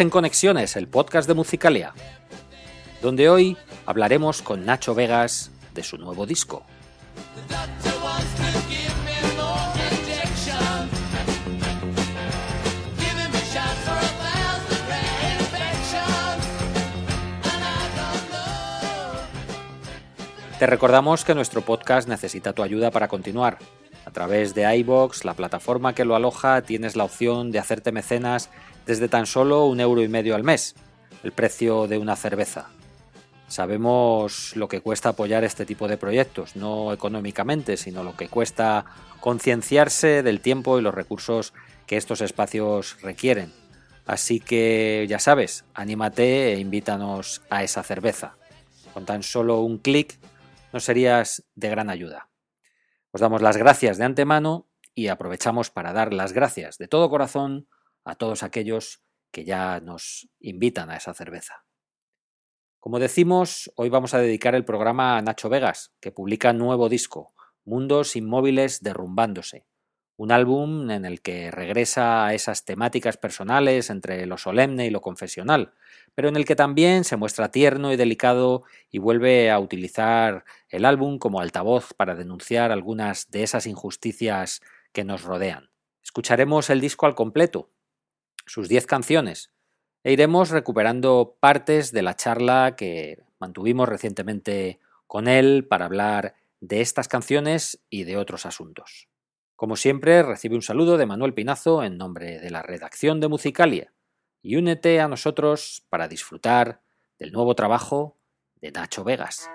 En Conexiones, el podcast de Musicalia, donde hoy hablaremos con Nacho Vegas de su nuevo disco. Te recordamos que nuestro podcast necesita tu ayuda para continuar. A través de iBox, la plataforma que lo aloja, tienes la opción de hacerte mecenas desde tan solo un euro y medio al mes, el precio de una cerveza. Sabemos lo que cuesta apoyar este tipo de proyectos, no económicamente, sino lo que cuesta concienciarse del tiempo y los recursos que estos espacios requieren. Así que ya sabes, anímate e invítanos a esa cerveza. Con tan solo un clic nos serías de gran ayuda. Os damos las gracias de antemano y aprovechamos para dar las gracias de todo corazón a todos aquellos que ya nos invitan a esa cerveza. Como decimos, hoy vamos a dedicar el programa a Nacho Vegas, que publica nuevo disco, Mundos Inmóviles Derrumbándose, un álbum en el que regresa a esas temáticas personales entre lo solemne y lo confesional, pero en el que también se muestra tierno y delicado y vuelve a utilizar el álbum como altavoz para denunciar algunas de esas injusticias que nos rodean. Escucharemos el disco al completo, sus 10 canciones, e iremos recuperando partes de la charla que mantuvimos recientemente con él para hablar de estas canciones y de otros asuntos. Como siempre, recibe un saludo de Manuel Pinazo en nombre de la redacción de Musicalia y únete a nosotros para disfrutar del nuevo trabajo de Nacho Vegas.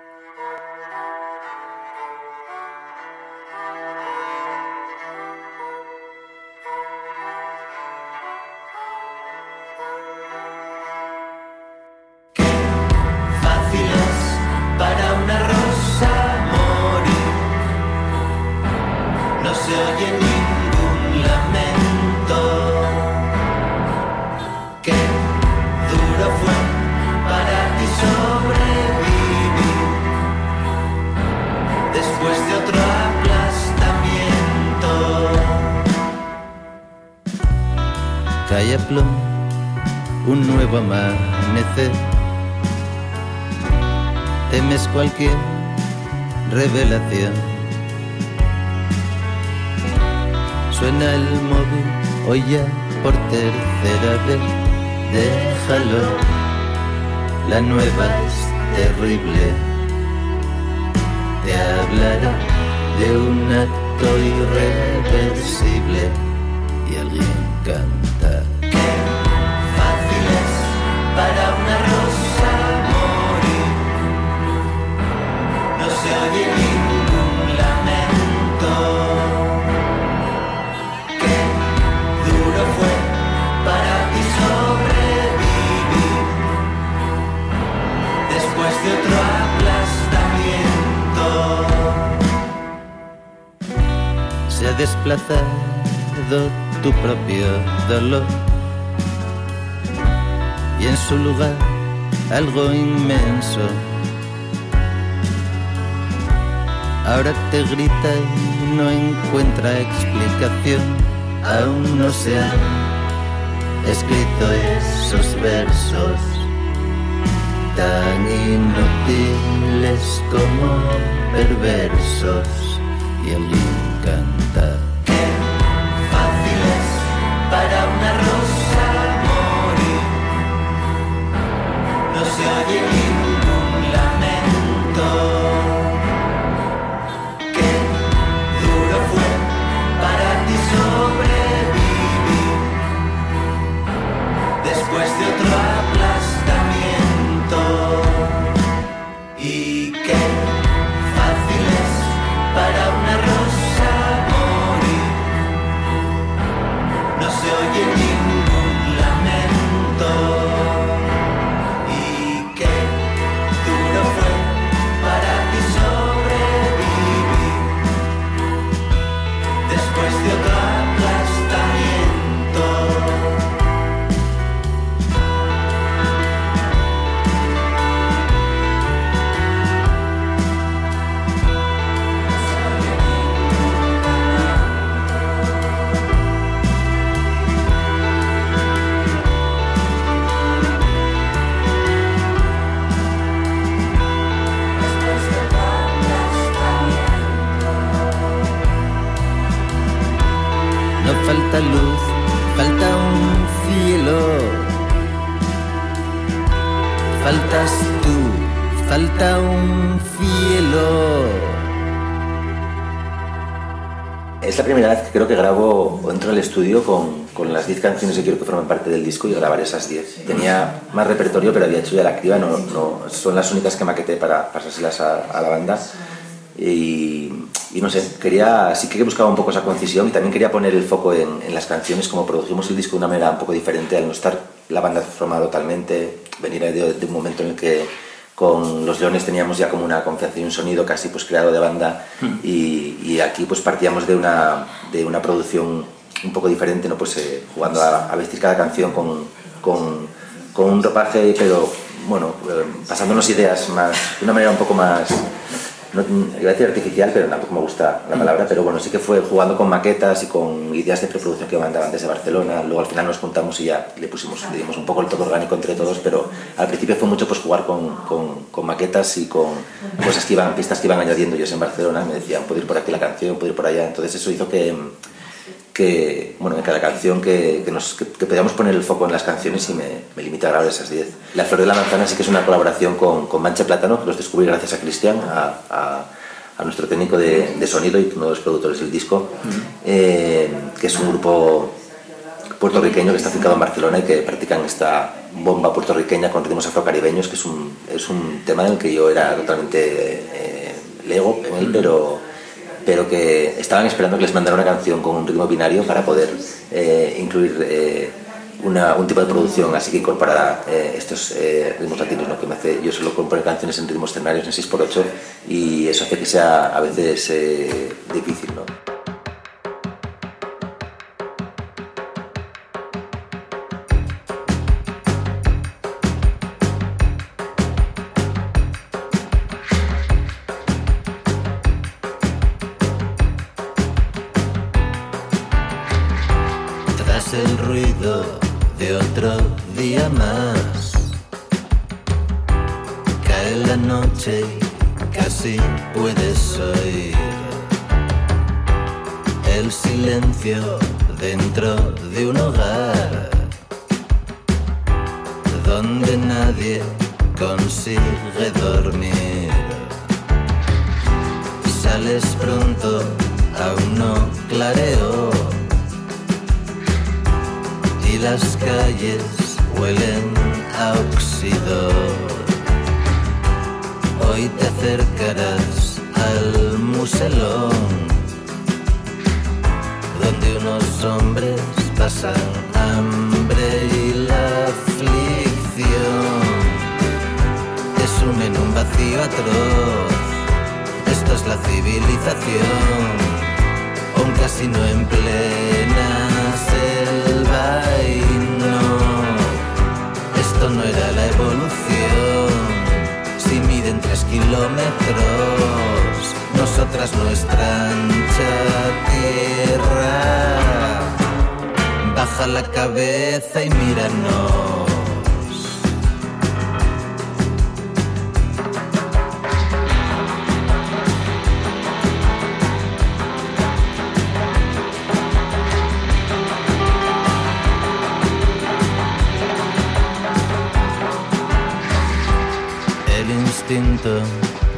Cualquier revelación. Suena el móvil, hoy ya por tercera vez. Déjalo, la nueva es terrible. Te hablará de un acto irreversible y alguien canta desplazado tu propio dolor. Y en su lugar algo inmenso. Ahora te grita y no encuentra explicación, aún no se han escrito esos versos tan inútiles como perversos. Y el encanta. Qué fácil es para una rosa se oye cielo. Faltas tú, falta un cielo. Es la primera vez que creo que grabo o entro al estudio con, con las 10 canciones que quiero que formen parte del disco y grabar esas 10. Tenía más repertorio, pero había hecho ya la criba, no, no, son las únicas que maqueté para pasárselas a, a la banda. Y, y, no sé, quería, sí que buscaba un poco esa concisión y también quería poner el foco en, en, las canciones, como produjimos el disco de una manera un poco diferente, al no estar la banda formada totalmente, venir de, de un momento en el que con los Leones teníamos ya como una confianza y un sonido casi pues creado de banda mm. y, y, aquí pues partíamos de una, de una producción un poco diferente, ¿no? pues eh, jugando a, a, vestir cada canción con, con, con, un ropaje, pero bueno, eh, pasándonos ideas más, de una manera un poco más no, iba a decir artificial, pero tampoco me gusta la palabra, pero bueno, sí que fue jugando con maquetas y con ideas de preproducción que mandaban desde Barcelona, luego al final nos juntamos y ya le pusimos, le dimos un poco el todo orgánico entre todos, pero al principio fue mucho pues jugar con, con, con maquetas y con cosas que iban, pistas que iban añadiendo ellos en Barcelona, me decían, puedo ir por aquí la canción, puedo ir por allá, entonces eso hizo que que, bueno, en cada canción que, que, nos, que, que podíamos poner el foco en las canciones y me, me limita a grabar esas 10. La Flor de la Manzana sí que es una colaboración con, con Mancha Plátano, que los descubrí gracias a Cristian, a, a, a, nuestro técnico de, de, sonido y uno de los productores del disco, eh, que es un grupo puertorriqueño que está afincado en Barcelona y que practican esta bomba puertorriqueña con ritmos afrocaribeños, que es un, es un tema en el que yo era totalmente eh, lego en él, pero pero que estaban esperando que les mandara una canción con un ritmo binario para poder eh, incluir eh, un tipo de producción así que incorporara eh, estos eh, ritmos latinos. ¿no? que me hace, yo solo componer canciones en ritmos ternarios en 6x8 y eso hace que sea a veces eh, difícil. ¿no?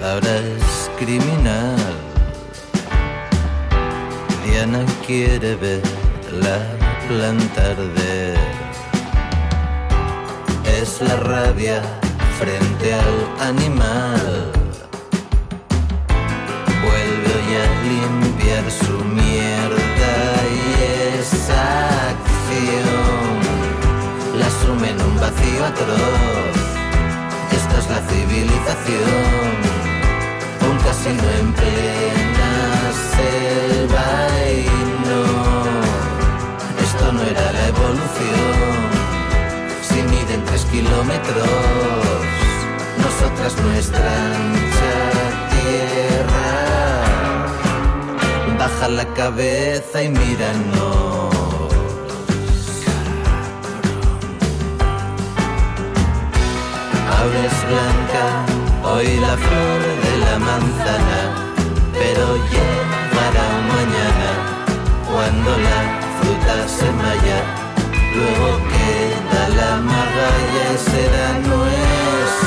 Ahora es criminal. Diana quiere ver la planta arder. Es la rabia frente al animal. Vuelve hoy a limpiar su mierda y esa acción la sume en un vacío atroz la civilización, un casino en plena selva y no, esto no era la evolución, si miden tres kilómetros, nosotras nuestra ancha tierra, baja la cabeza y míranos. Blanca, hoy la flor de la manzana, pero llegará mañana cuando la fruta se malla, luego queda la magalla y será nuestro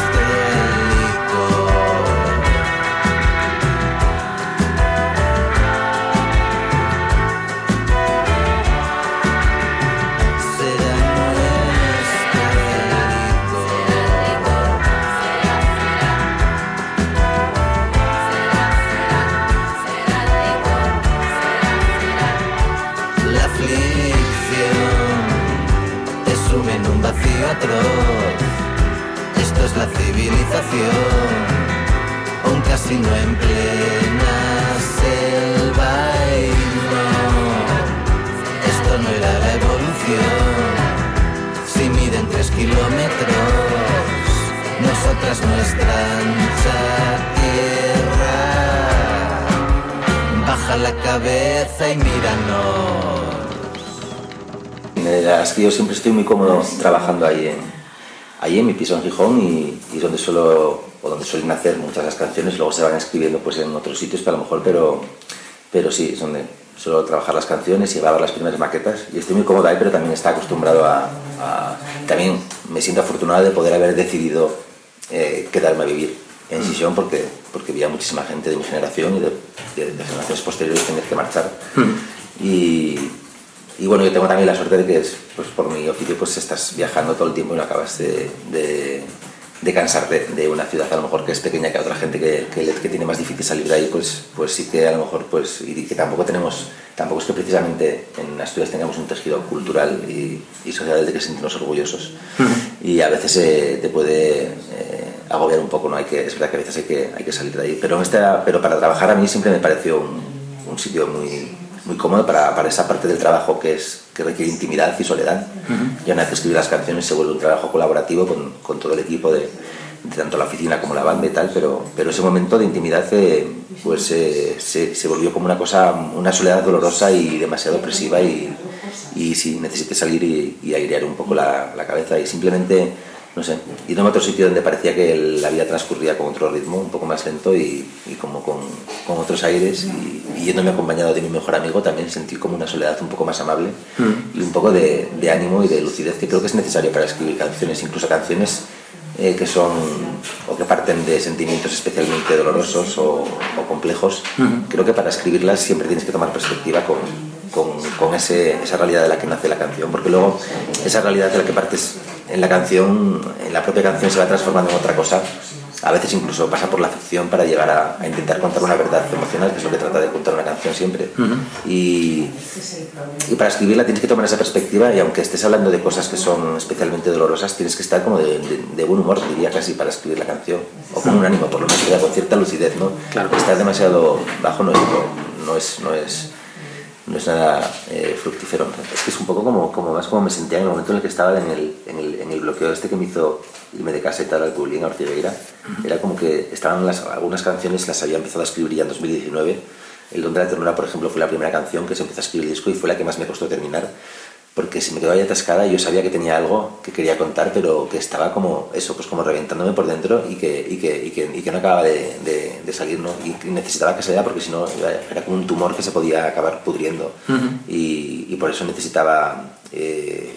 Esto es la civilización, un casino en plena selva y. Esto no era la evolución, si miden tres kilómetros, nosotras nuestra ancha tierra. Baja la cabeza y míranos. Es que yo siempre estoy muy cómodo trabajando ahí en, ahí en mi piso en Gijón y, y es donde suelo o donde suelen nacer muchas de las canciones luego se van escribiendo pues en otros sitios pero a lo mejor pero pero sí es donde suelo trabajar las canciones y grabar las primeras maquetas. Y estoy muy cómodo ahí pero también está acostumbrado a, a- también me siento afortunado de poder haber decidido eh, quedarme a vivir en Sisión porque porque había muchísima gente de mi generación y de, de- de generaciones posteriores tener que marchar. Y, y bueno, yo tengo también la suerte de que es, pues, por mi oficio pues estás viajando todo el tiempo y no acabas de, de, de cansarte de una ciudad a lo mejor que es pequeña que a otra gente que, que, tiene más difícil salir de ahí, pues, pues sí que a lo mejor pues y que tampoco tenemos, tampoco es que precisamente en Asturias tengamos un tejido cultural y, y social del que sentirnos orgullosos. Y a veces eh, te puede eh, agobiar un poco, ¿no? Hay que, es verdad que a veces hay que, hay que salir de ahí, pero, en esta, pero para trabajar a mí siempre me pareció un, un sitio muy, muy cómodo para, para esa parte del trabajo que, es, que requiere intimidad y soledad. Y una vez que escribir las canciones se vuelve un trabajo colaborativo con, con todo el equipo de, de tanto la oficina como la banda y tal, pero, pero ese momento de intimidad eh, pues eh, se, se volvió como una cosa, una soledad dolorosa y demasiado opresiva y, y sí, necesité salir y, y airear un poco la, la cabeza y simplemente, no sé, irme a otro sitio donde parecía que la vida transcurría con otro ritmo, un poco más lento y, y como con, con otros aires y, y yéndome acompañado de mi mejor amigo también sentí como una soledad un poco más amable y un poco de, de ánimo y de lucidez que creo que es necesario para escribir canciones, incluso canciones eh, que son o que parten de sentimientos especialmente dolorosos o, o complejos, creo que para escribirlas siempre tienes que tomar perspectiva con, con, con ese, esa realidad de la que nace la canción, porque luego esa realidad de la que partes en la canción, en la propia canción se va transformando en otra cosa. A veces incluso pasa por la ficción para llegar a, a intentar contar una verdad emocional, que es lo que trata de contar una canción siempre. y, y para escribirla tienes que tomar esa perspectiva y aunque estés hablando de cosas que son especialmente dolorosas, tienes que estar como de, de- de buen humor, diría casi, para escribir la canción. O con un ánimo, por lo menos, con cierta lucidez, ¿no? Claro. Estar demasiado bajo no es, no es, no es, no es nada eh, fructífero. Es que es un poco como, como más como me sentía en el momento en el que estaba en el, en el, en el bloqueo este que me hizo irme de caseta al Alculín, a Ortigueira. Era como que estaban las, algunas canciones, las había empezado a escribir ya en 2019. El Don de la Ternura, por ejemplo, fue la primera canción que se empezó a escribir el disco y fue la que más me costó terminar. Porque se me quedó ahí atascada y yo sabía que tenía algo que quería contar, pero que estaba como eso, pues como reventándome por dentro y que, y que, y que, y que no acababa de, de- de salir, ¿no? Y necesitaba que saliera porque si no era como un tumor que se podía acabar pudriendo. y, y por eso necesitaba... eh,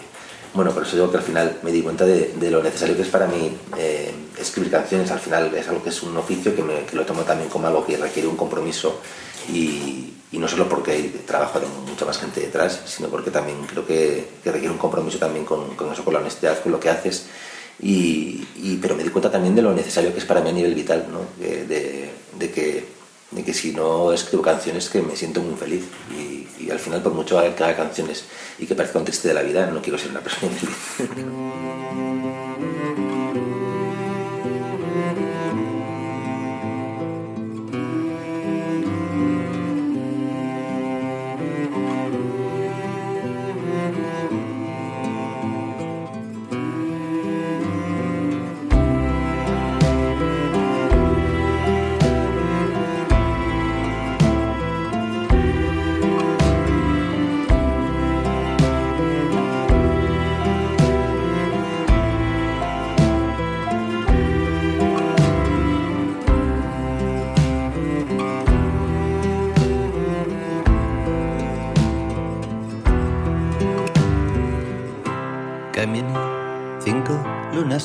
bueno, por eso digo que al final me di cuenta de, lo necesario que es para mí eh, escribir canciones. Al final es algo que es un oficio que, me, lo tomo también como algo que requiere un compromiso y, no solo porque hay trabajo de mucha más gente detrás, sino porque también creo que, requiere un compromiso también con, eso, con la honestidad, con lo que haces. Y, y- pero me di cuenta también de lo necesario que es para mí a nivel vital, ¿no? de que, de que si no escribo canciones que me siento muy infeliz y, y al final por mucho que haga canciones y que parezca un triste de la vida, no quiero ser una persona infeliz.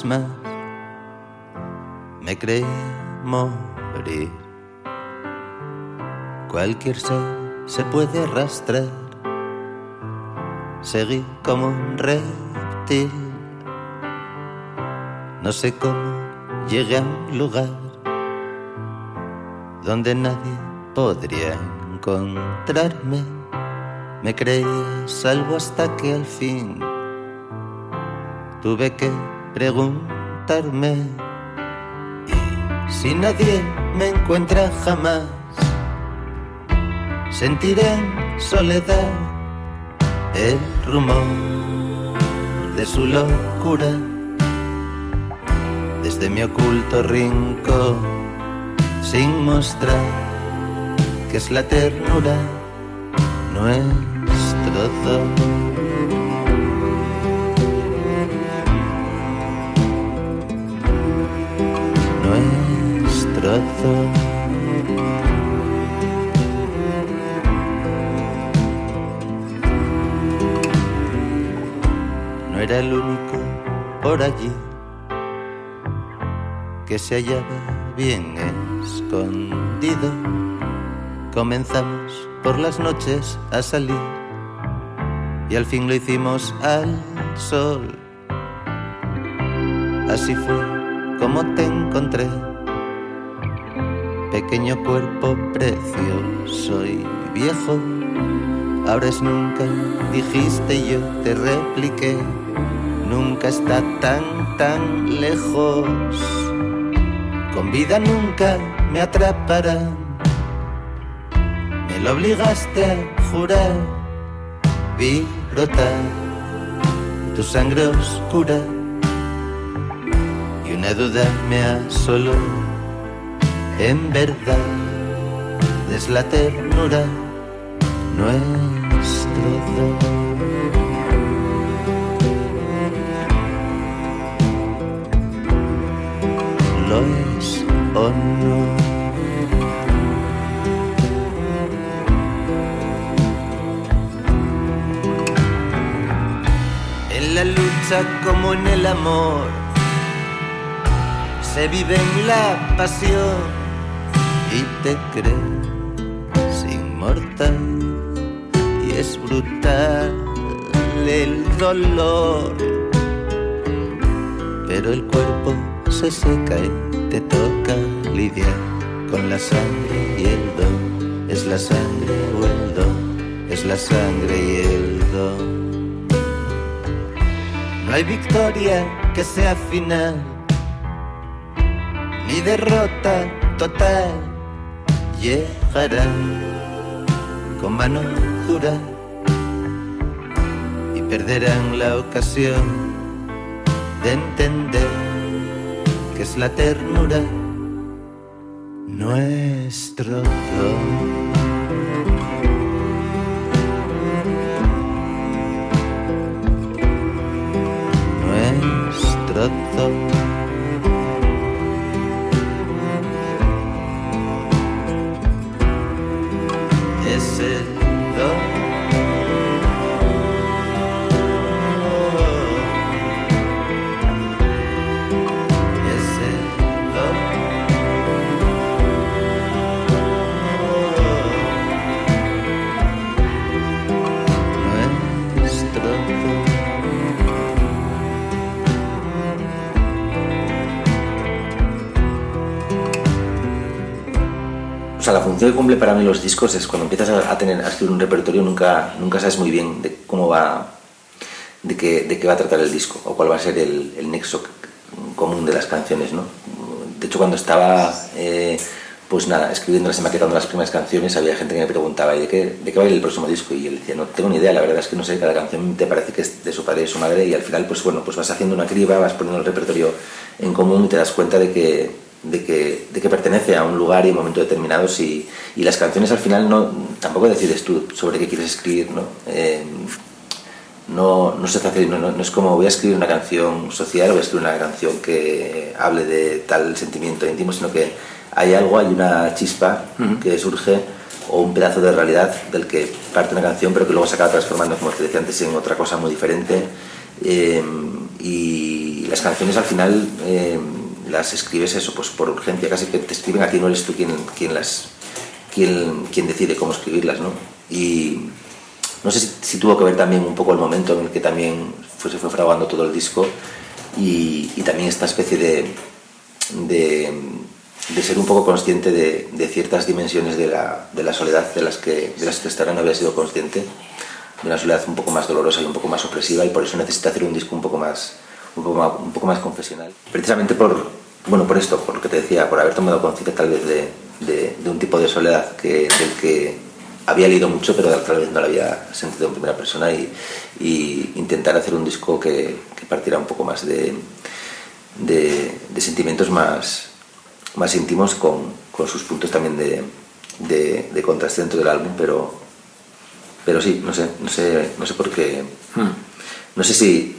más me creí morir. Cualquier ser se puede arrastrar. Seguí como un reptil. No sé cómo llegué a un lugar donde nadie podría encontrarme. Me creí salvo hasta que al fin tuve que preguntarme si nadie me encuentra jamás. Sentiré en soledad el rumor de su locura desde mi oculto rincón sin mostrar que es la ternura nuestro don. No era el único por allí que se hallaba bien escondido. Comenzamos por las noches a salir y al fin lo hicimos al sol. Así fue como te encontré, pequeño cuerpo precioso y viejo. Ahora nunca, dijiste yo te repliqué, nunca está tan, tan lejos. Con vida nunca me atraparán. Me lo obligaste a jurar. Vi brotar tu sangre oscura. Y una duda me asoló. En verdad es la ternura nuestro don. lo es o no. En la lucha como en el amor, se vive en la pasión y te crees inmortal y es brutal el dolor, pero el cuerpo se seca y te toca lidiar con la sangre y el don. Es la sangre o el don, es la sangre y el don. No hay victoria que sea final, ni derrota total. Llegará con mano dura y perderán la ocasión de entender que es la ternura nuestro don. Nuestro don. Es función que cumple para mí los discos es cuando empiezas a, tener a escribir un repertorio nunca, nunca sabes muy bien de cómo va, de qué, de qué va a tratar el disco o cuál va a ser el, el nexo común de las canciones, ¿no? De hecho, cuando estaba, eh, pues nada, escribiendo, maquetando las primeras canciones, había gente que me preguntaba, ¿y de qué, de qué va a ir el próximo disco? Y yo le decía, no tengo ni idea, la verdad es que no sé, cada canción te parece que es de su padre y de su madre y al final, pues bueno, pues vas haciendo una criba, vas poniendo el repertorio en común y te das cuenta de que, de que, de que pertenece a un lugar y un momento determinados y, y las canciones al final no, tampoco decides tú sobre qué quieres escribir, ¿no? Eh, no, no, se hace, no, no, no es como voy a escribir una canción social o voy a escribir una canción que hable de tal sentimiento íntimo, sino que hay algo, hay una chispa que surge o un pedazo de realidad del que parte una canción pero que luego se acaba transformando, como te decía antes, en otra cosa muy diferente. Eh, y, las canciones al final eh, las escribes eso, pues por urgencia, casi que te escriben a ti, no eres tú quien, quien las quien, quien decide cómo escribirlas, ¿no? Y no sé si, tuvo que ver también un poco el momento en el que también fue, se fue fraguando todo el disco y, y también esta especie de, de, de, ser un poco consciente de, de ciertas dimensiones de la, de la, soledad de las que, de las que hasta no había sido consciente, de una soledad un poco más dolorosa y un poco más opresiva y por eso necesita hacer un disco un poco más, un poco un poco más confesional. Precisamente por, bueno, por esto, por lo que te decía, por haber tomado conciencia tal vez de, de, de, un tipo de soledad que, del que había leído mucho, pero tal vez no lo había sentido en primera persona y, y intentar hacer un disco que, que partiera un poco más de, de, de sentimientos más, más íntimos con, con, sus puntos también de, de, de, contraste dentro del álbum, pero, pero sí, no sé, no sé, no sé por qué. Hmm. No sé si.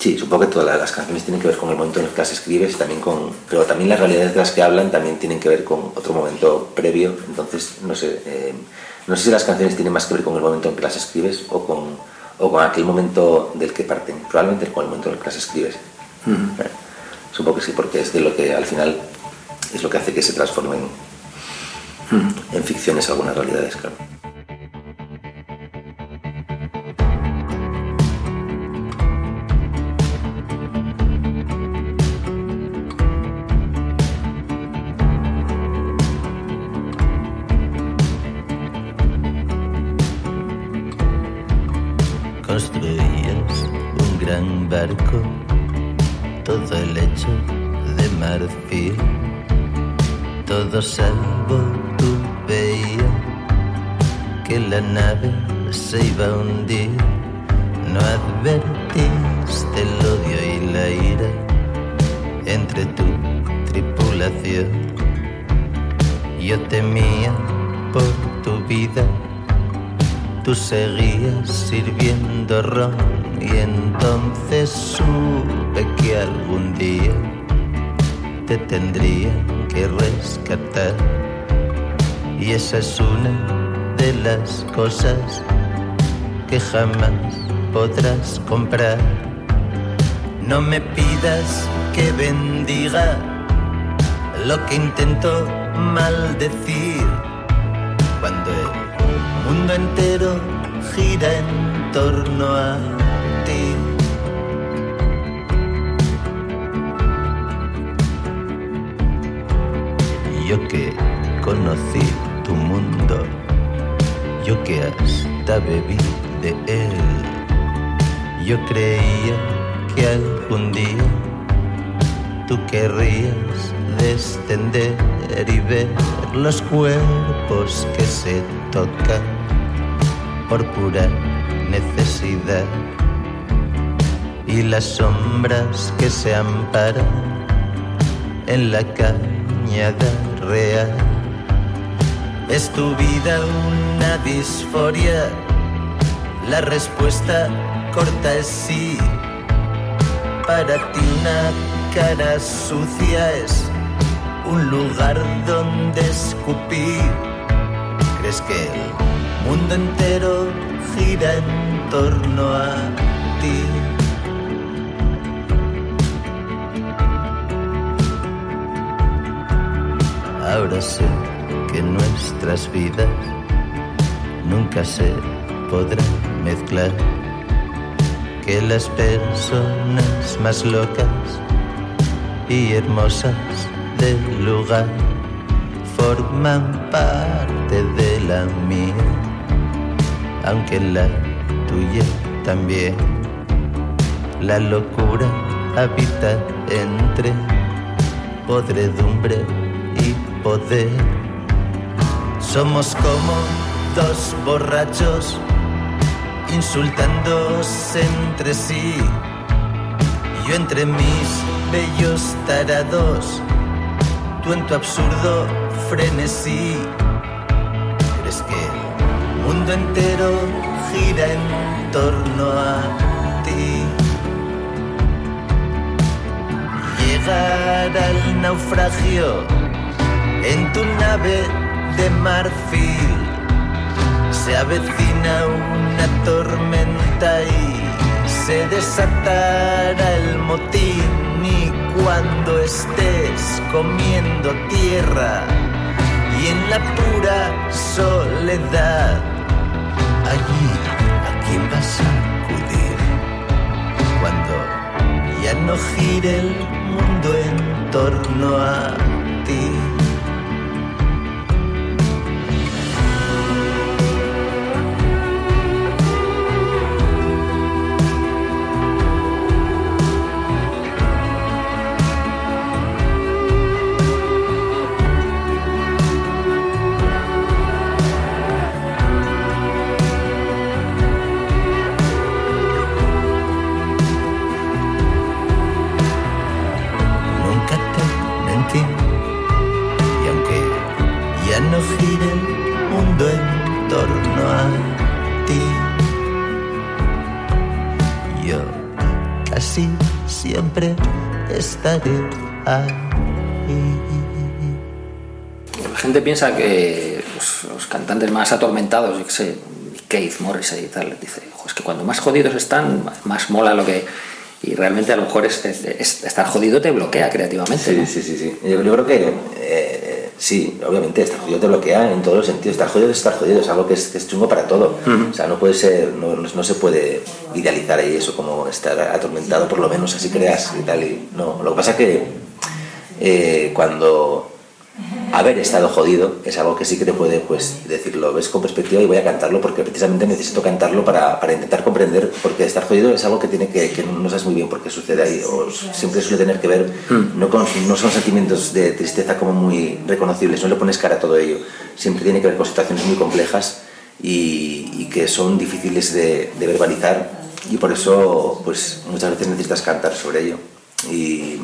Sí, supongo que todas las canciones tienen que ver con el momento en el que las escribes, también con, pero también las realidades de las que hablan también tienen que ver con otro momento previo. Entonces, no sé, eh, no sé si las canciones tienen más que ver con el momento en que las escribes o con, o con aquel momento del que parten. Probablemente con el momento en el que las escribes. Eh, supongo que sí, porque es de lo que al final es lo que hace que se transformen en ficciones algunas realidades, claro. Barco, todo el hecho de marfil, todo salvo tú veías que la nave se iba a hundir, no advertiste el odio y la ira entre tu tripulación. Yo temía por tu vida tú seguías sirviendo ron y entonces supe que algún día te tendría que rescatar. Y esa es una de las cosas que jamás podrás comprar. No me pidas que bendiga lo que intento maldecir cuando el mundo entero gira en torno a Yo que conocí tu mundo, yo que hasta bebí de él, yo creía que algún día tú querrías descender y ver los cuerpos que se tocan por pura necesidad y las sombras que se amparan en la cañada real. ¿Es tu vida una disforia? La respuesta corta es sí. Para ti una cara sucia es un lugar donde escupir. ¿Crees que el mundo entero gira en torno a ti? Ahora sé que nuestras vidas nunca se podrán mezclar, que las personas más locas y hermosas del lugar forman parte de la mía, aunque la tuya también. La locura habita entre podredumbre y poder. Somos como dos borrachos insultándose entre sí. Yo entre mis bellos tarados tú en tu absurdo frenesí. ¿Crees que el mundo entero gira en torno a ti? Llegar al naufragio en tu nave de marfil. Se avecina una tormenta y se desatará el motín y cuando estés comiendo tierra y en la pura soledad, allí a quién vas a acudir cuando ya no gire el mundo en torno a ti. No gire el mundo en torno a ti, yo casi siempre estaré ahí. La gente piensa que los, los cantantes más atormentados, yo qué sé, Keith, Morrissey y tal, dice, "Jo, es que cuando más jodidos están, más- más mola lo que... Y realmente a lo mejor es, es- es- estar jodido te bloquea creativamente. ¿no? Sí, sí, sí, sí. Yo, yo creo que eh, sí, obviamente, estar jodido te bloquea en todos los sentidos. Estar jodido es estar jodido, es algo que es, que es chungo para todo. O sea, no puede ser, no, no- no se puede idealizar ahí eso como estar atormentado, por lo menos así creas y tal. Y, no, lo que pasa que eh, cuando haber estado jodido es algo que sí que te puede pues decirlo. Ves con perspectiva y voy a cantarlo porque precisamente necesito cantarlo para, para intentar comprender porque estar jodido. Es algo que tiene que, que no sabes muy bien por qué sucede ahí o siempre suele tener que ver no, con, no son sentimientos de tristeza como muy reconocibles no le pones cara a todo ello. Siempre tiene que ver con situaciones muy complejas y, y que son difíciles de, de verbalizar y por eso pues muchas veces necesitas cantar sobre ello. Y,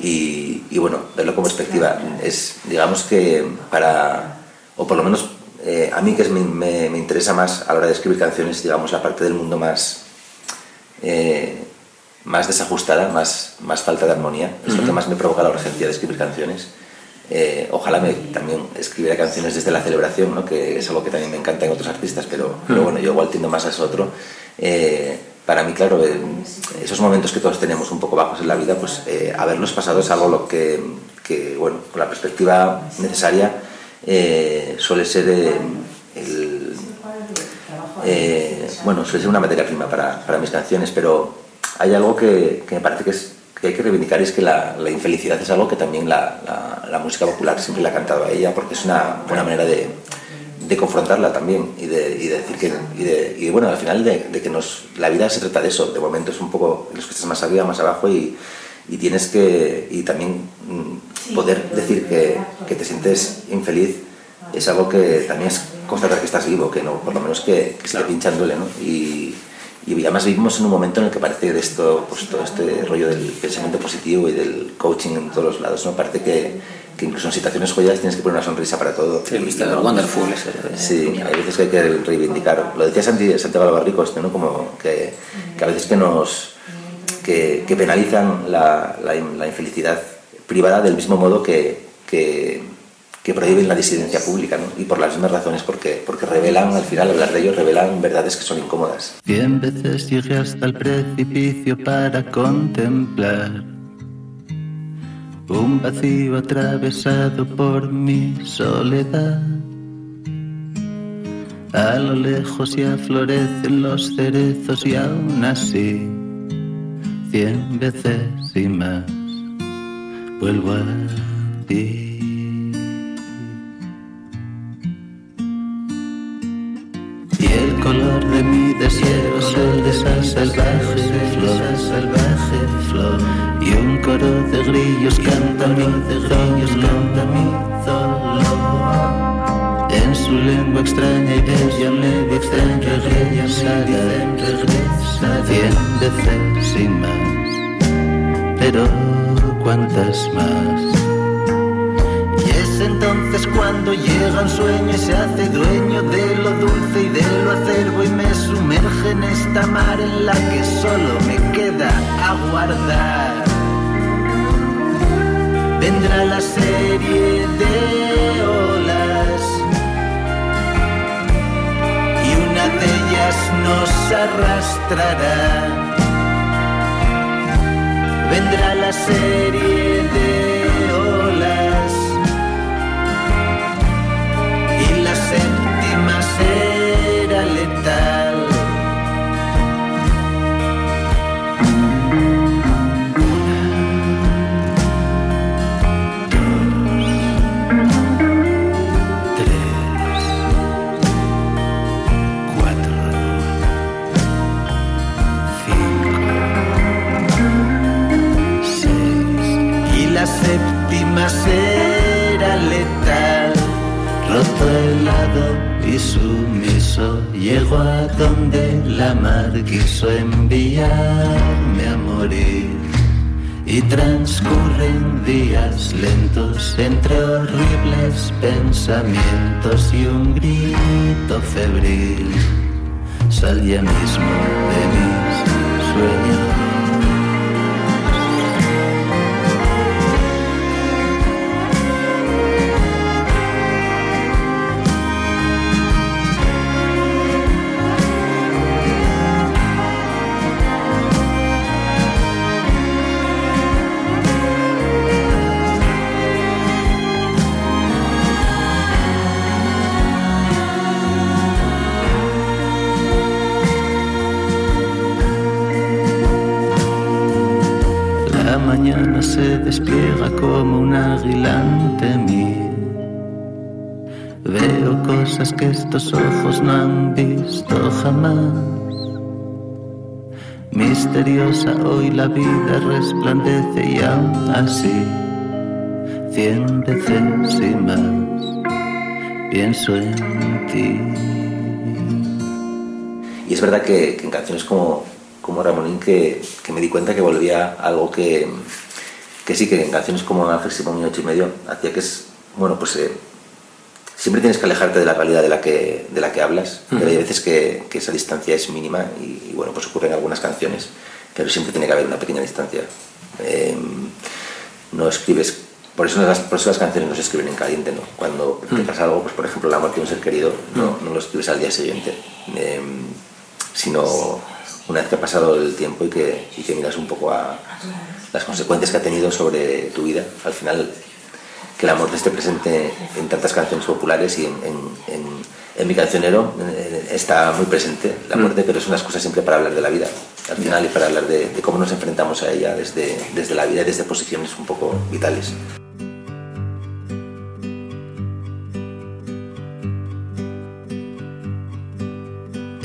y, y, bueno, verlo con perspectiva. Es, digamos que para, o por lo menos eh, a mí que es, me, me, me, interesa más a la hora de escribir canciones, digamos, la parte del mundo más, eh, más desajustada, más, más falta de armonía, es lo que más me provoca la urgencia de escribir canciones. Eh, ojalá me, también escribiera canciones desde la celebración, ¿no? que es algo que también me encanta en otros artistas, pero, pero bueno, yo igual tiendo más a eso otro. Para mí, claro, eh, esos momentos que todos tenemos un poco bajos en la vida, pues eh, haberlos pasado es algo lo que, bueno, con la perspectiva necesaria, eh, suele ser eh, bueno, suele ser una materia prima para, mis canciones, pero hay algo que, me parece que, hay que reivindicar, es que la, la, infelicidad es algo que también la, la, la, música popular siempre le ha cantado a ella, porque es una buena manera de, de confrontarla también y de, y de decir que, y, de, y bueno, al final de, de, que nos, la vida se trata de eso, de momentos un poco los que estás más arriba, más abajo y, y tienes que, y también mm, poder decir que, que te sientes infeliz es algo que también es constatar que estás vivo, que no, por lo menos que, que claro. esté pinchándole, ¿no? Y, y además vivimos en un momento en el que parece de esto, pues todo este rollo del pensamiento positivo y del coaching en todos los lados, ¿no? Parece que, que incluso en situaciones jodidas tienes que poner una sonrisa para todo. Sí, y, no, wonderful ese, Sí, hay veces que hay que reivindicar. Lo decía Santi, Santiago Albarrico, este, ¿no? Como que, que a veces que nos que, que penalizan la, la, la, infelicidad privada del mismo modo que, que, que prohíben la disidencia pública, ¿no? Y por las mismas razones, porque, porque revelan, al final, hablar de ellos, revelan verdades que son incómodas. Cien veces llegué hasta el precipicio para contemplar un vacío atravesado por mi soledad. A lo lejos ya florecen los cerezos y aún así, cien veces y más, vuelvo a ti. Y el color de mi deseo es el de salvaje flor. Y un coro de grillos canta mi de grillos canta mi dolor. En su lengua extraña y bella me dicen regresa, regresa cien veces y más. Pero cuántas más. Entonces cuando llega un sueño y se hace dueño de lo dulce y de lo acerbo y me sumerge en esta mar en la que solo me queda aguardar. Vendrá la serie de olas y una de ellas nos arrastrará vendrá la serie de sumiso, llego a donde la mar quiso enviarme a morir. Y transcurren días lentos entre horribles pensamientos y un grito febril. Sal ya mismo de mis sueños. Mañana se despliega como un águila ante mí. Veo cosas que estos ojos no han visto jamás. Misteriosa hoy la vida resplandece y aún así, cien veces y más, pienso en ti. Y es verdad que, que en canciones como, como Ramonín que, que me di cuenta que volvía algo que, que sí, que en canciones como Ángel Simón y Ocho y Medio hacía que es, bueno, pues eh, siempre tienes que alejarte de la realidad de la que, de la que hablas, pero hay veces que, que esa distancia es mínima y, y, bueno, pues ocurre en algunas canciones, pero siempre tiene que haber una pequeña distancia. Eh, no escribes, por eso, las, por eso las canciones no se escriben en caliente, ¿no? Cuando te pasa algo, pues por ejemplo la muerte de un ser querido, no, no lo escribes al día siguiente. Eh, sino una vez que ha pasado el tiempo y que, y que miras un poco a las consecuencias que ha tenido sobre tu vida. Al final, que la muerte esté presente en tantas canciones populares y en, en, en, en mi cancionero eh, está muy presente la muerte, pero es una excusa siempre para hablar de la vida, al final, y para hablar de, de cómo nos enfrentamos a ella desde, desde la vida y desde posiciones un poco vitales.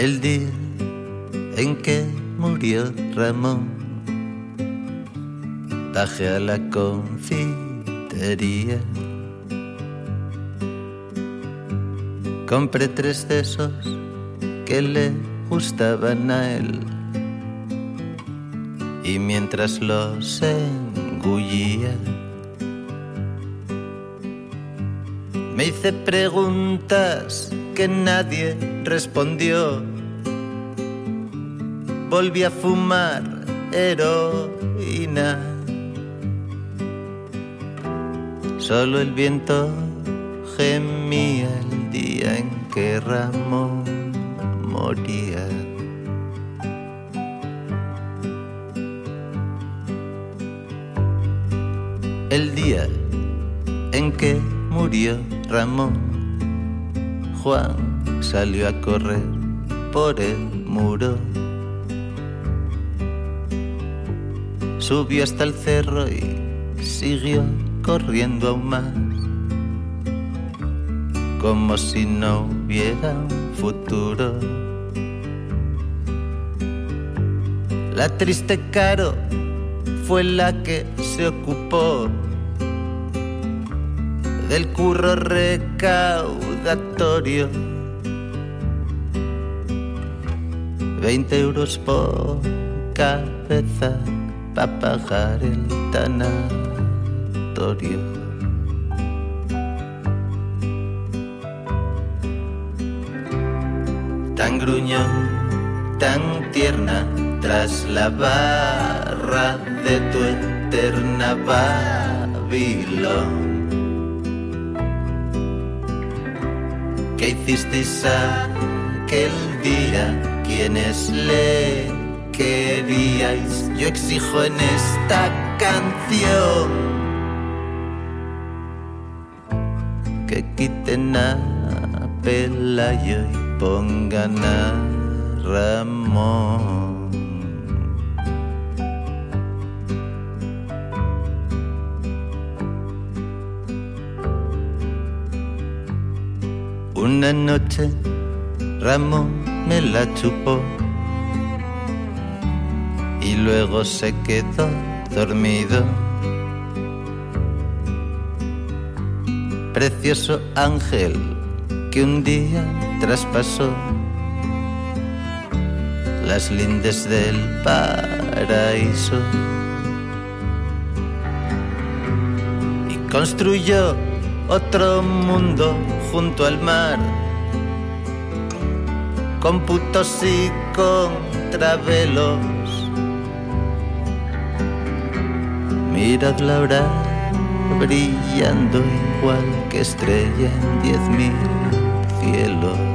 el día en que murió Ramón. Bajé a la confitería. Compré tres de esos que le gustaban a él. Y mientras los engullía, me hice preguntas que nadie respondió volví a fumar heroína. Solo el viento gemía el día en que Ramón moría. El día en que murió Ramón, Juan salió a correr por el muro. Subió hasta el cerro y siguió corriendo aún más, como si no hubiera un futuro. La triste Caro fue la que se ocupó del curro recaudatorio. Veinte euros por cabeza para pagar el tanatorio. Tan gruñón, tan tierna, tras la barra de tu eterna Babilón. ¿Qué hicisteis aquel día? ¿Quiénes le queríais? Yo exijo en esta canción que quiten a Pelayo y pongan a Ramón. Una noche Ramón me la chupó y luego se quedó dormido. Precioso ángel que un día traspasó las lindes del paraíso y construyó otro mundo junto al mar con putos y contravelos. Mirad la hora brillando igual que estrella en diez mil cielos.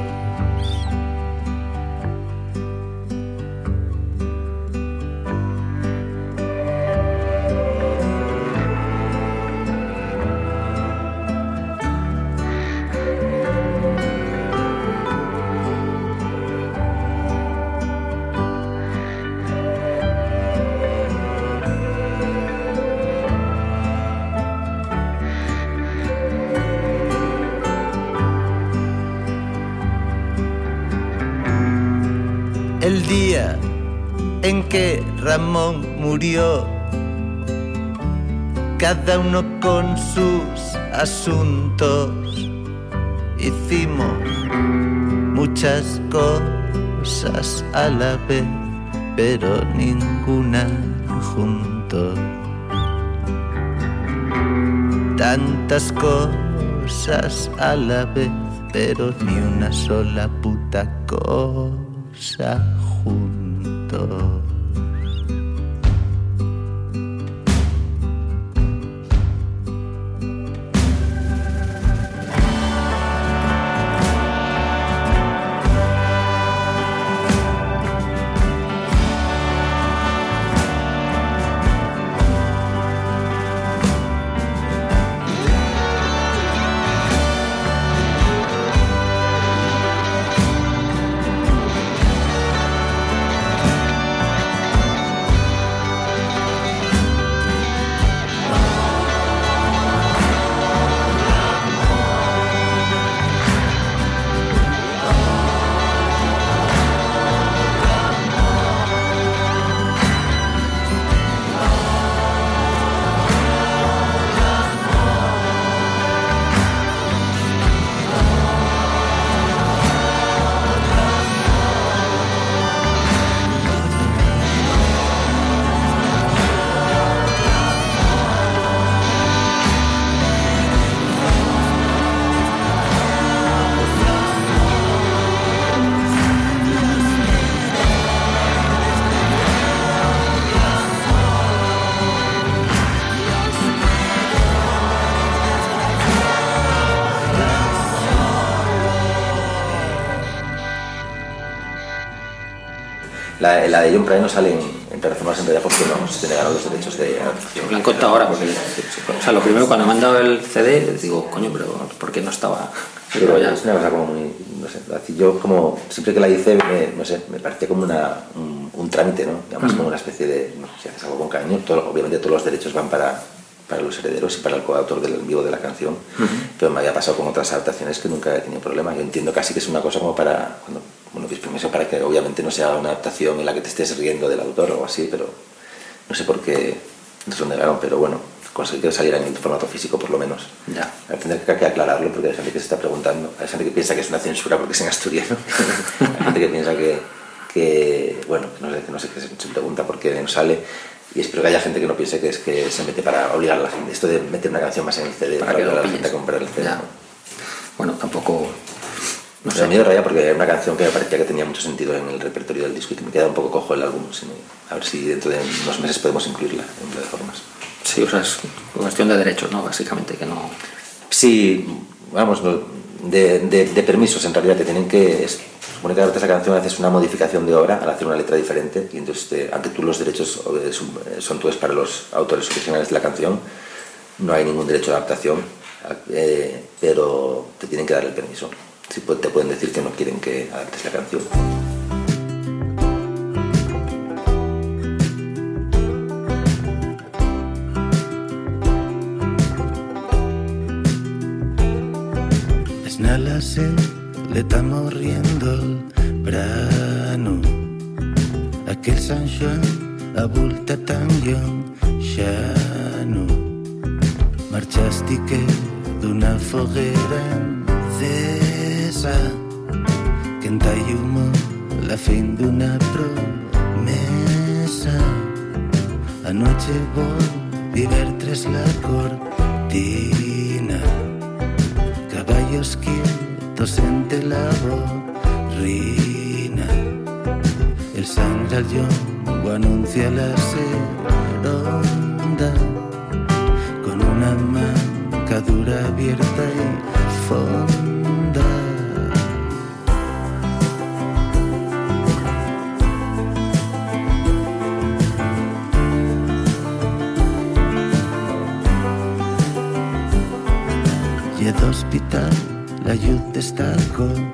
Cada uno con sus asuntos, hicimos muchas cosas a la vez, pero ninguna juntos. Tantas cosas a la vez, pero ni una sola puta cosa juntos. La, la de John Prine no sale en, en plataformas en realidad porque no se negaron los derechos de Me lo han contado ahora, porque o sea, lo primero cuando me han dado el CD, digo, coño, pero ¿por qué no estaba? Pero ya es una cosa como muy, no sé, yo como siempre que la hice, me, no sé, me parecía como una, un, un trámite, ¿no? Además como una especie de, no si haces algo con cariño, todo, obviamente todos los derechos van para, para los herederos y para el coautor del vivo de la canción, pero me había pasado con otras adaptaciones que nunca he tenido problema. Yo entiendo casi que es una cosa como para, cuando pide permiso para que obviamente no sea una adaptación en la que te estés riendo del autor o así, pero no sé por qué nos lo negaron, pero bueno, conseguí que saliera en formato físico por lo menos. Ya. Tendré que, que aclararlo porque hay gente que se está preguntando, hay gente que piensa que es una censura porque es en asturiano, hay gente que piensa que, que bueno, que no sé, que no sé qué se, pregunta por qué no sale y espero que haya gente que no piense que es que se mete para obligar a la gente, esto de meter una canción más en el CD Para para, que obligar a la gente a comprar el CD. Ya. ¿no? Bueno, tampoco. No Me sé. miedo raya porque era una canción que me parecía que tenía mucho sentido en el repertorio del disco y que me queda un poco cojo el álbum. sino- A ver si dentro de unos meses podemos incluirla en plataformas. Sí, o sea, es cuestión de derechos, ¿no? Básicamente, que no. Sí, vamos, de, de- de permisos en realidad te tienen que. es- supone que la canción, haces una modificación de obra al hacer una letra diferente, y entonces, aunque tú los derechos eh, son, son todos para los autores originales de la canción, no hay ningún derecho de adaptación, eh, pero te tienen que dar el permiso. Sí, pues, te pueden decir que no quieren que adaptes la canción. Esnala se le está morriendo el brano. Aquel San Juan abulta tan ya no. Marchaste que d'una foguera encesa que entalluma la fin d'una promesa. Anoche vol divertres la cortina caballos quietos entre la borrina. El sangre al yongo anuncia la seronda con una mancadura abierta y fonda. Y el hospital la lluz d'esta cocina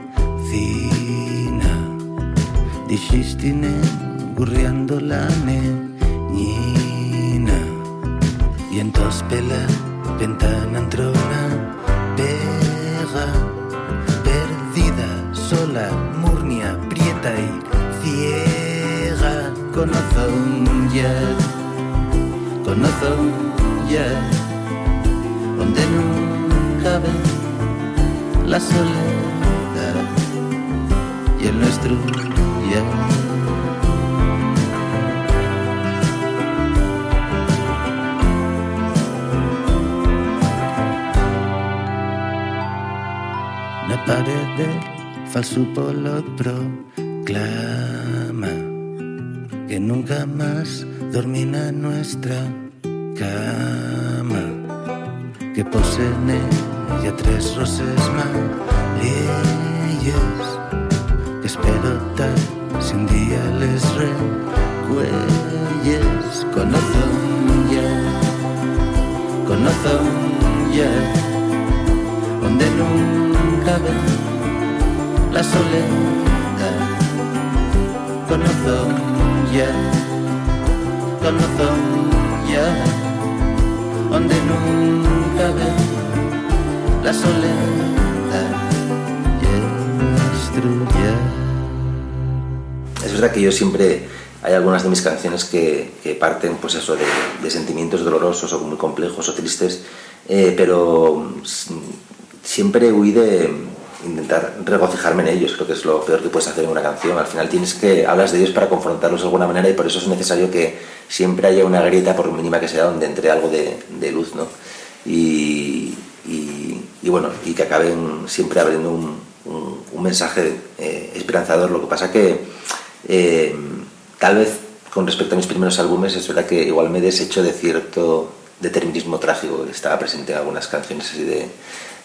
Dijistine gurriando la neñina Y en tos pela ventana entró una pega. Perdida, sola, murnia, prieta y ciega. Conozo un ya, conozo un la soledad y el nuestro ya. La pared del falso polo proclama que nunca más dormina nuestra Es verdad que yo siempre hay algunas de mis canciones que, parten pues eso de, sentimientos dolorosos o muy complejos o tristes, eh, pero siempre huí de intentar regocijarme en ellos, creo que es lo peor que puedes hacer en una canción. Al final tienes que hablas de ellos para confrontarlos de alguna manera y por eso es necesario que siempre haya una grieta, por mínima que sea, donde entre algo de, luz, ¿no? Y, bueno, y que acaben siempre abriendo un, un, un mensaje eh, esperanzador. Lo que pasa que eh, tal vez con respecto a mis primeros álbumes es verdad que igual me he deshecho de cierto determinismo trágico que estaba presente en algunas canciones así de,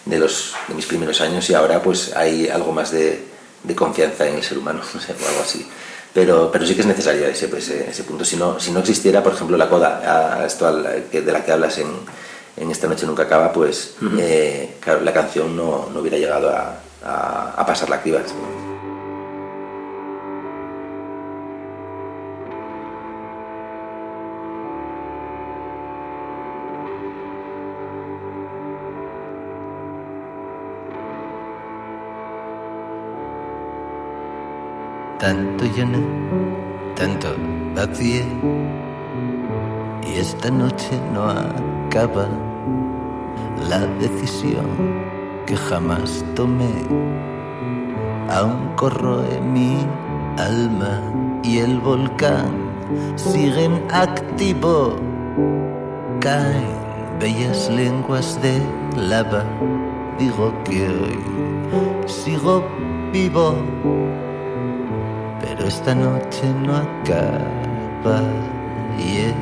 de, los, de mis primeros años y ahora pues hay algo más de, de confianza en el ser humano, no sé, o algo así. Pero, pero sí que es necesario ese, ese, ese punto. Si no, si no existiera, por ejemplo, la coda, a esto de la que hablas en, en Esta Noche Nunca Acaba, pues uh -huh. eh, claro, la canción no, no hubiera llegado a, a, a pasar la criba. Tanto llené, tanto vacié, y esta noche no acaba la decisión que jamás tomé. Aún corroe mi alma y el volcán siguen activo. Caen bellas lenguas de lava. Digo que hoy sigo vivo pero esta noche no acaba y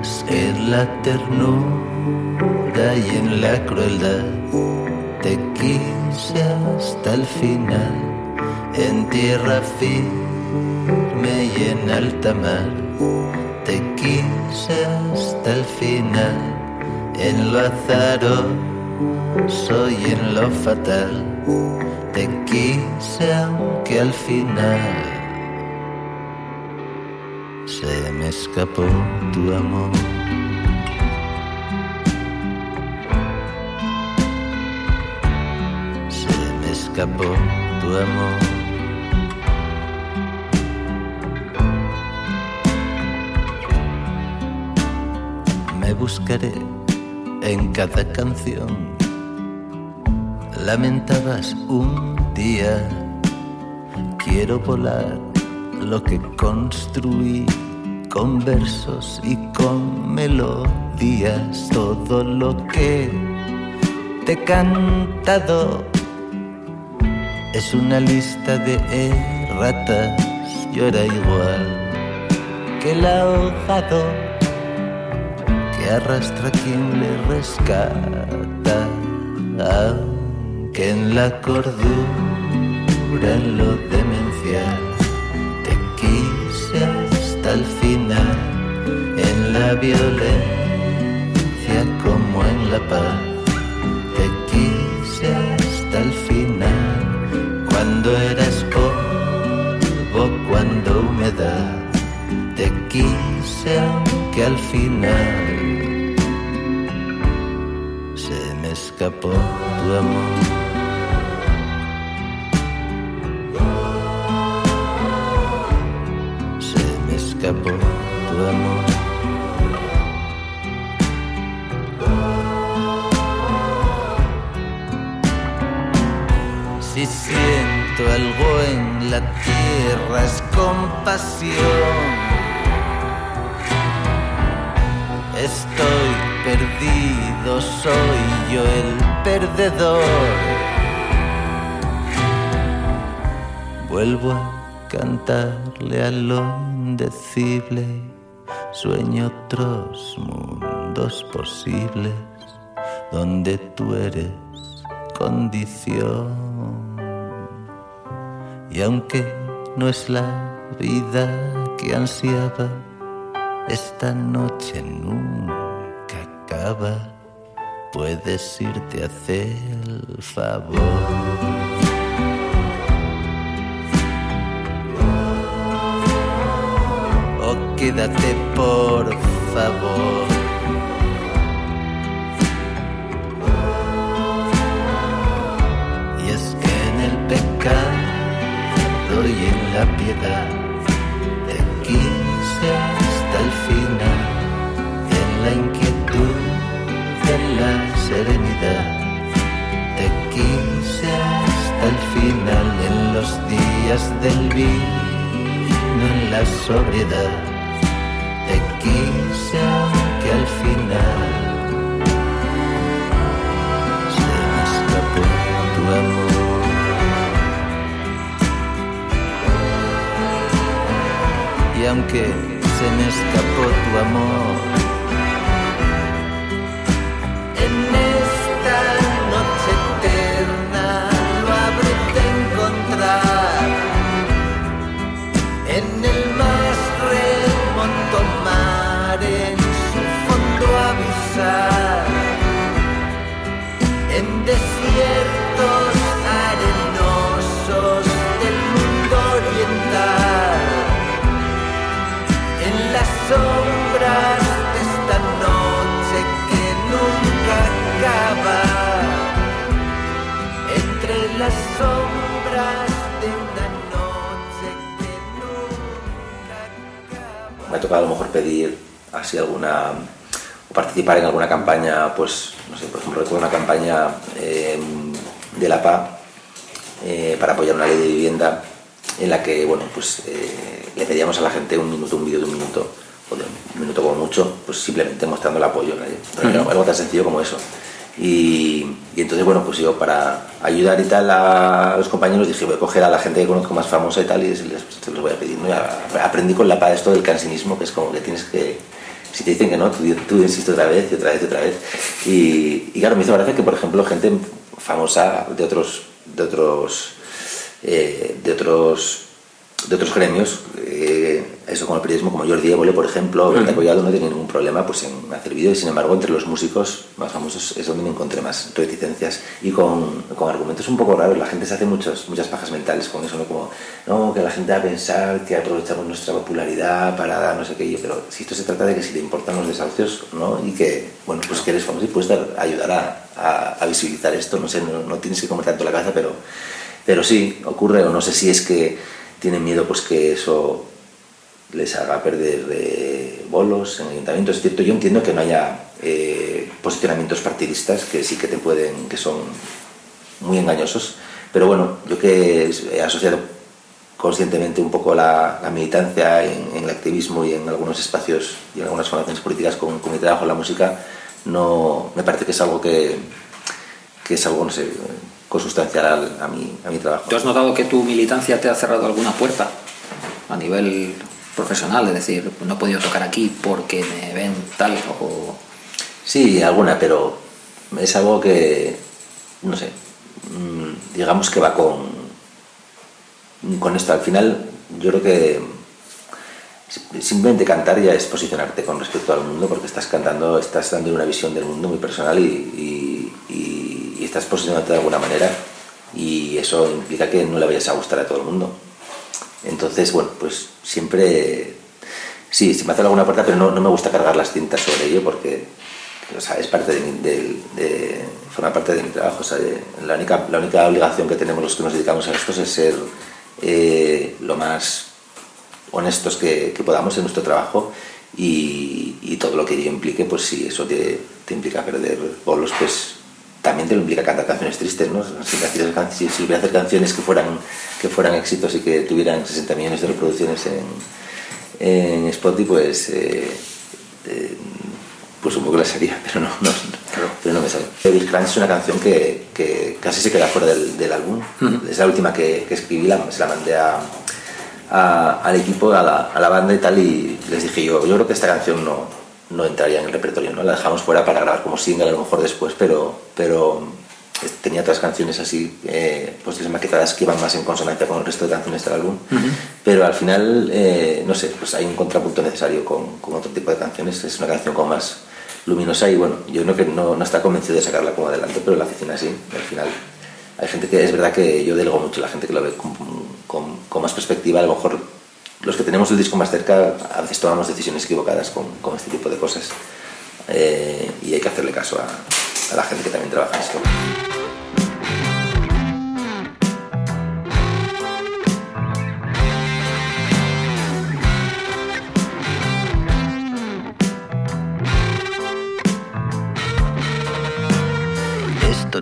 es en la ternura y en la crueldad te quise hasta el final en tierra firme y en alta mar. Te quise hasta el final, en lo azaroso y en lo fatal. Te quise aunque al final se me escapó tu amor. Escapó tu amor. Me buscaré en cada canción. Lamentabas un día, quiero volar lo que construí con versos y con melodías, todo lo que te he cantado es una lista de erratas, yo era igual que el ahogado que arrastra quien le rescata, aunque en la cordura, en lo demencial, te quise hasta el final, en la violencia como en la paz, cuando eras polvo, cuando humedad, te quise aunque al final se me escapó tu amor. La tierra es compasión. Estoy perdido, soy yo el perdedor. Vuelvo a cantarle a lo indecible, sueño otros mundos posibles donde tú eres condición. Y aunque no es la vida que ansiaba, esta noche nunca acaba. Puedes irte a hacer el favor. O quédate por favor. Y en la piedad te quise hasta el final, en la inquietud, en la serenidad. Te quise hasta el final, en los días del vino, en la sobriedad. Te quise aunque al final aunque se me escapó tu amor. Tocado a lo mejor pedir así alguna o participar en alguna campaña pues no sé por ejemplo recuerdo una campaña eh, de la PA eh, para apoyar una ley de vivienda en la que bueno pues eh, le pedíamos a la gente un minuto un vídeo de un minuto o de un minuto como mucho pues simplemente mostrando el apoyo ¿no? algo tan sencillo como eso y, entonces bueno pues yo para ayudar y tal a los compañeros dije voy a coger a la gente que conozco más famosa y tal y les, les voy a pedir aprendí con la PA esto del cansinismo que es como que tienes que si te dicen que no, tú, tú otra vez y otra vez y otra vez. Y, y claro, me hizo gracia que, por ejemplo, gente famosa de otros, de otros eh, de otros de otros gremios, eh, eso como el periodismo, como Jordi Évole, por ejemplo, Berta Collado no tiene ningún problema pues, en hacer vídeos sin embargo entre los músicos más famosos es donde me encontré más reticencias y con, con argumentos un poco raros. La gente se hace muchos, muchas pajas mentales con eso, ¿no? Como, no, que la gente va a pensar que aprovechamos nuestra popularidad para dar no sé qué, pero si esto se trata de que si te importan los desahucios, ¿no? Y que, bueno, pues que eres famoso y puedes dar, ayudar a, a, a, visibilizar esto, no sé, no, no tienes que comer tanto la cabeza, pero, pero sí, ocurre, o no sé si es que tienen miedo pues que eso les haga perder eh, bolos en el ayuntamiento. Es cierto, yo entiendo que no haya eh, posicionamientos partidistas que sí que te pueden, que son muy engañosos, pero bueno, yo que he asociado conscientemente un poco la, la militancia en, en, el activismo y en algunos espacios y en algunas formaciones políticas con, con mi trabajo en la música, no, me parece que es algo que, que es algo, no sé, consustancial a, a, mi, a mi trabajo. ¿Tú has notado que tu militancia te ha cerrado alguna puerta a nivel profesional? Es decir, no he podido tocar aquí porque me ven tal o... Sí, alguna, pero es algo que, no sé, mm, digamos que va con, con esto. Al final, yo creo que simplemente cantar ya es posicionarte con respecto al mundo porque estás cantando, estás dando una visión del mundo muy personal y, y, y, y estás posicionándote de alguna manera y eso implica que no le vayas a gustar a todo el mundo. Entonces, bueno, pues siempre, sí, se me hace alguna puerta, pero no, no me gusta cargar las cintas sobre ello porque o sea, es parte de, mi, de, de, forma parte de mi trabajo. O sea, la, única, la única obligación que tenemos los que nos dedicamos a esto es ser eh, lo más honestos que, que, podamos en nuestro trabajo y, y, todo lo que ello implique, pues si eso te, te implica perder bolos, pues también te lo implica cantar canciones tristes, ¿no? Si, si, si hacer canciones que fueran, que fueran éxitos y que tuvieran 60 millones de reproducciones en, en Spotify, pues, eh, eh, pues un poco las haría, pero no, no, claro. pero no me sale. Bill Crunch es una canción que, que, casi se queda fuera del, del álbum. Uh -huh. Es la última que, que escribí, la, se la mandé a, a, al equipo, a la, a la banda y tal, y les dije yo, yo creo que esta canción no, no entraría en el repertorio, ¿no? La dejamos fuera para grabar como single a lo mejor después, pero, pero tenía otras canciones así, eh, pues maquetadas que iban más en consonancia con el resto de canciones del álbum, uh -huh. pero al final, eh, no sé, pues hay un contrapunto necesario con, con, otro tipo de canciones, es una canción como más luminosa y bueno, yo creo que no, no está convencido de sacarla como adelante, pero la afición así, al final hay gente que es verdad que yo delego mucho, la gente que lo ve con, con, con más perspectiva, a lo mejor los que tenemos el disco más cerca a veces tomamos decisiones equivocadas con, este tipo de cosas eh, y hay que hacerle caso a, a la gente que también trabaja en esto.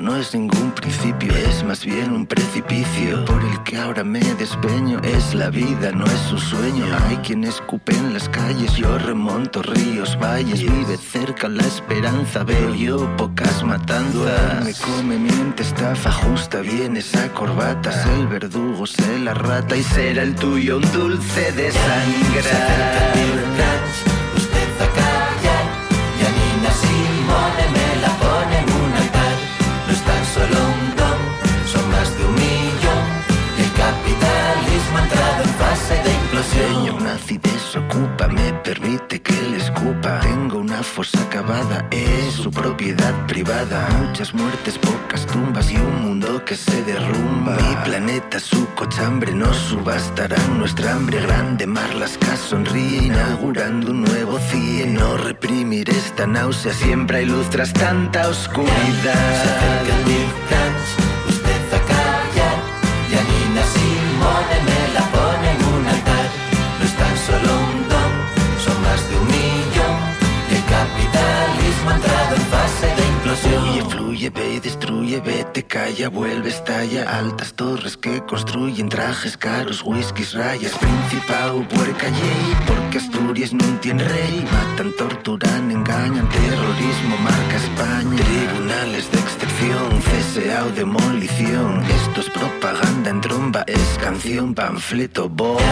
No es ningún principio, es más bien un precipicio por el que ahora me despeño. Es la vida, no es su sueño. Hay quien escupe en las calles, yo remonto ríos, valles. Vive cerca la esperanza, veo yo pocas matanzas. Me come, miente, estafa, ajusta bien esa corbata. Es el verdugo, sé la rata y será el tuyo un dulce de sangre. Señor nazi desocupa, me permite que le escupa. Tengo una fosa acabada, es su propiedad privada. Muchas muertes, pocas tumbas y un mundo que se derrumba. Mi planeta, su cochambre, no subastarán nuestra hambre. Grande mar, las sonríe, inaugurando un nuevo CIE. No reprimir esta náusea, siempre hay luz tras tanta oscuridad. Ve y destruye, vete, calla, vuelve, estalla. Altas torres que construyen trajes caros, whiskies, rayas, principado, puerca, yey. Porque Asturias no tiene rey. Matan, torturan, engañan, terrorismo, marca España. Tribunales de excepción, CSA o demolición. Esto es propaganda en tromba, es canción, panfleto, bomba.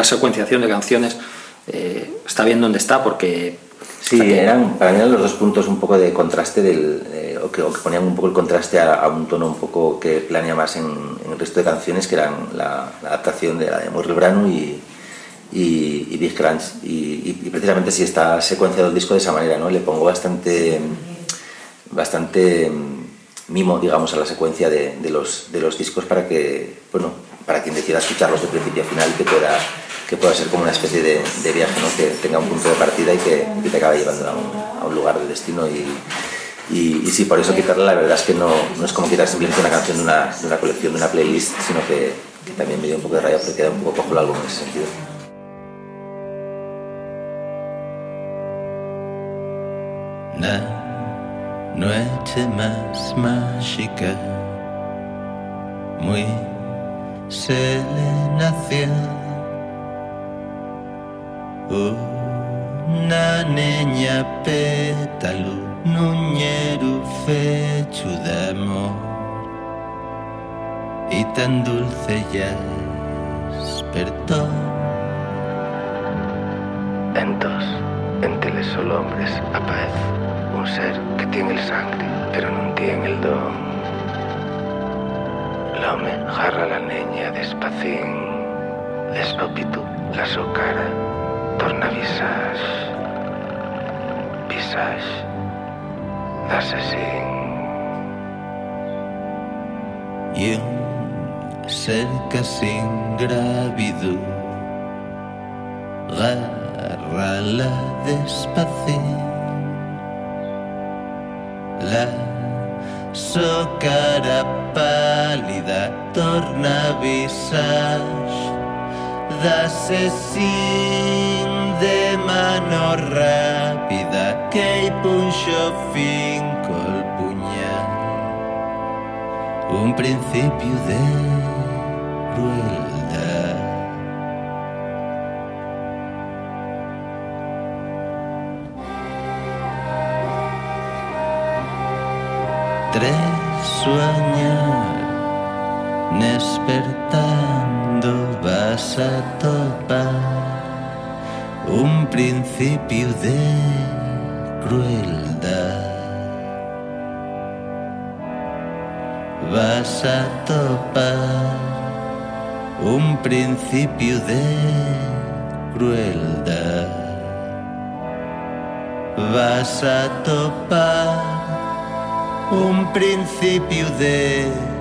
Esa secuenciación de canciones eh, está bien donde está porque... Sí, eran, para mí eran los dos puntos un poco de contraste, del, eh, o, que, ponían un poco el contraste a, un tono un poco que planea más en, el resto de canciones, que eran la, adaptación de la de Morri Brano y, y, Big Crunch. Y, precisamente si está secuenciado el disco de esa manera, ¿no? Le pongo bastante, bastante mimo, digamos, a la secuencia de, de, los, de los discos para que, bueno, para quien decida escucharlos de principio a final, que pueda, que pueda ser como una especie de, viaje, ¿no? que tenga un punto de partida y que, te acabe llevando a un, lugar de destino. Y, sí, por eso quitarla, la verdad es que no, no es como quitar simplemente una canción de una, colección, de una playlist, sino que, también me dio un poco de raya porque queda un poco cojo el álbum en ese sentido. La noche más mágica, muy nació una niña pétalo, nuñero fecho de amor y tan dulce ya despertó. Entonces, entre solo hombres aparece un ser que tiene el sangre, pero no tiene el don. L'home jarra la nenya despacín, despòpitu la so cara, torna visage, visage d'assassín. I un cerca gràvido, garra-la despacín, la so cara pàl·lida d'assassín de mano ràpida que punxo finco el punyal un principi de crueldad. Tres soñar, despertando vas a topar un principio de crueldad. Vas a topar un principio de crueldad. Vas a topar un principio de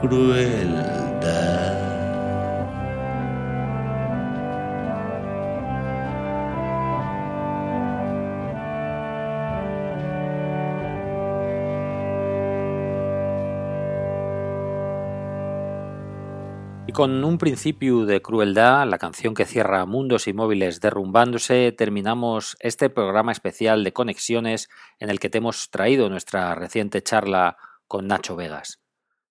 crueldad. Y con un principio de crueldad, la canción que cierra Mundos Inmóviles derrumbándose, terminamos este programa especial de conexiones en el que te hemos traído nuestra reciente charla con Nacho Vegas.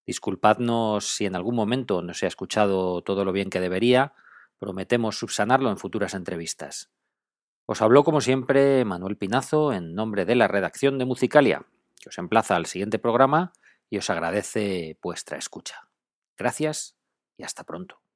Disculpadnos si en algún momento no se ha escuchado todo lo bien que debería, prometemos subsanarlo en futuras entrevistas. Os habló como siempre Manuel Pinazo en nombre de la redacción de Musicalia, que os emplaza al siguiente programa y os agradece vuestra escucha. Gracias y hasta pronto.